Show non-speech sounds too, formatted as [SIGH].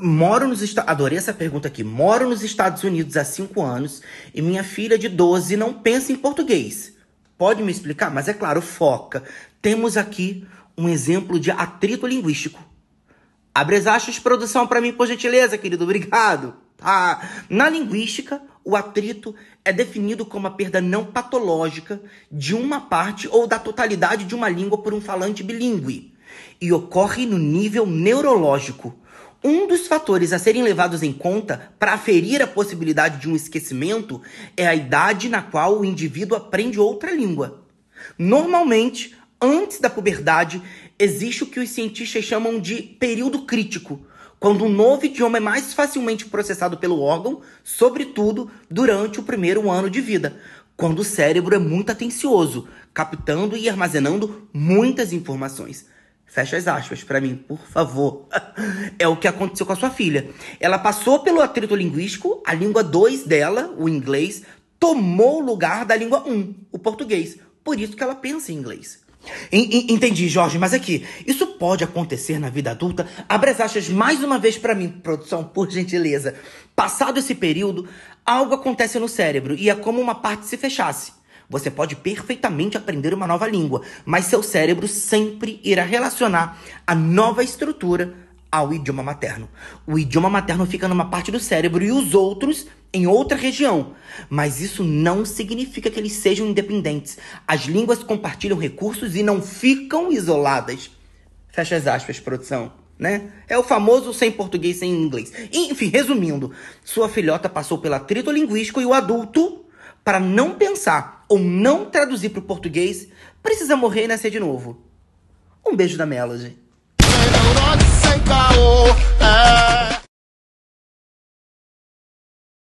Moro nos Estados Adorei essa pergunta aqui. Moro nos Estados Unidos há 5 anos e minha filha de 12 não pensa em português. Pode me explicar? Mas é claro, foca. Temos aqui um exemplo de atrito linguístico. Abre as aspas, produção, para mim, por gentileza, querido. Obrigado. Tá. Na linguística, o atrito é definido como a perda não patológica de uma parte ou da totalidade de uma língua por um falante bilíngue e ocorre no nível neurológico. Um dos fatores a serem levados em conta para aferir a possibilidade de um esquecimento é a idade na qual o indivíduo aprende outra língua. Normalmente, antes da puberdade, existe o que os cientistas chamam de período crítico, quando um novo idioma é mais facilmente processado pelo órgão, sobretudo durante o primeiro ano de vida, quando o cérebro é muito atencioso, captando e armazenando muitas informações. Fecha as aspas para mim, por favor. [LAUGHS] É o que aconteceu com a sua filha. Ela passou pelo atrito linguístico, a língua 2 dela, o inglês, tomou o lugar da língua 1, um, o português. Por isso que ela pensa em inglês. Entendi, Jorge, mas aqui, isso pode acontecer na vida adulta? Abre as aspas mais uma vez para mim, produção, por gentileza. Passado esse período, algo acontece no cérebro e é como uma parte se fechasse. Você pode perfeitamente aprender uma nova língua, mas seu cérebro sempre irá relacionar a nova estrutura ao idioma materno. O idioma materno fica numa parte do cérebro e os outros em outra região. Mas isso não significa que eles sejam independentes. As línguas compartilham recursos e não ficam isoladas. Fecha as aspas, produção. Né? É o famoso sem português, sem inglês. Enfim, resumindo, sua filhota passou pelo atrito linguístico e o adulto para não pensar ou não traduzir para o português, precisa morrer e nascer de novo. Um beijo da Melody.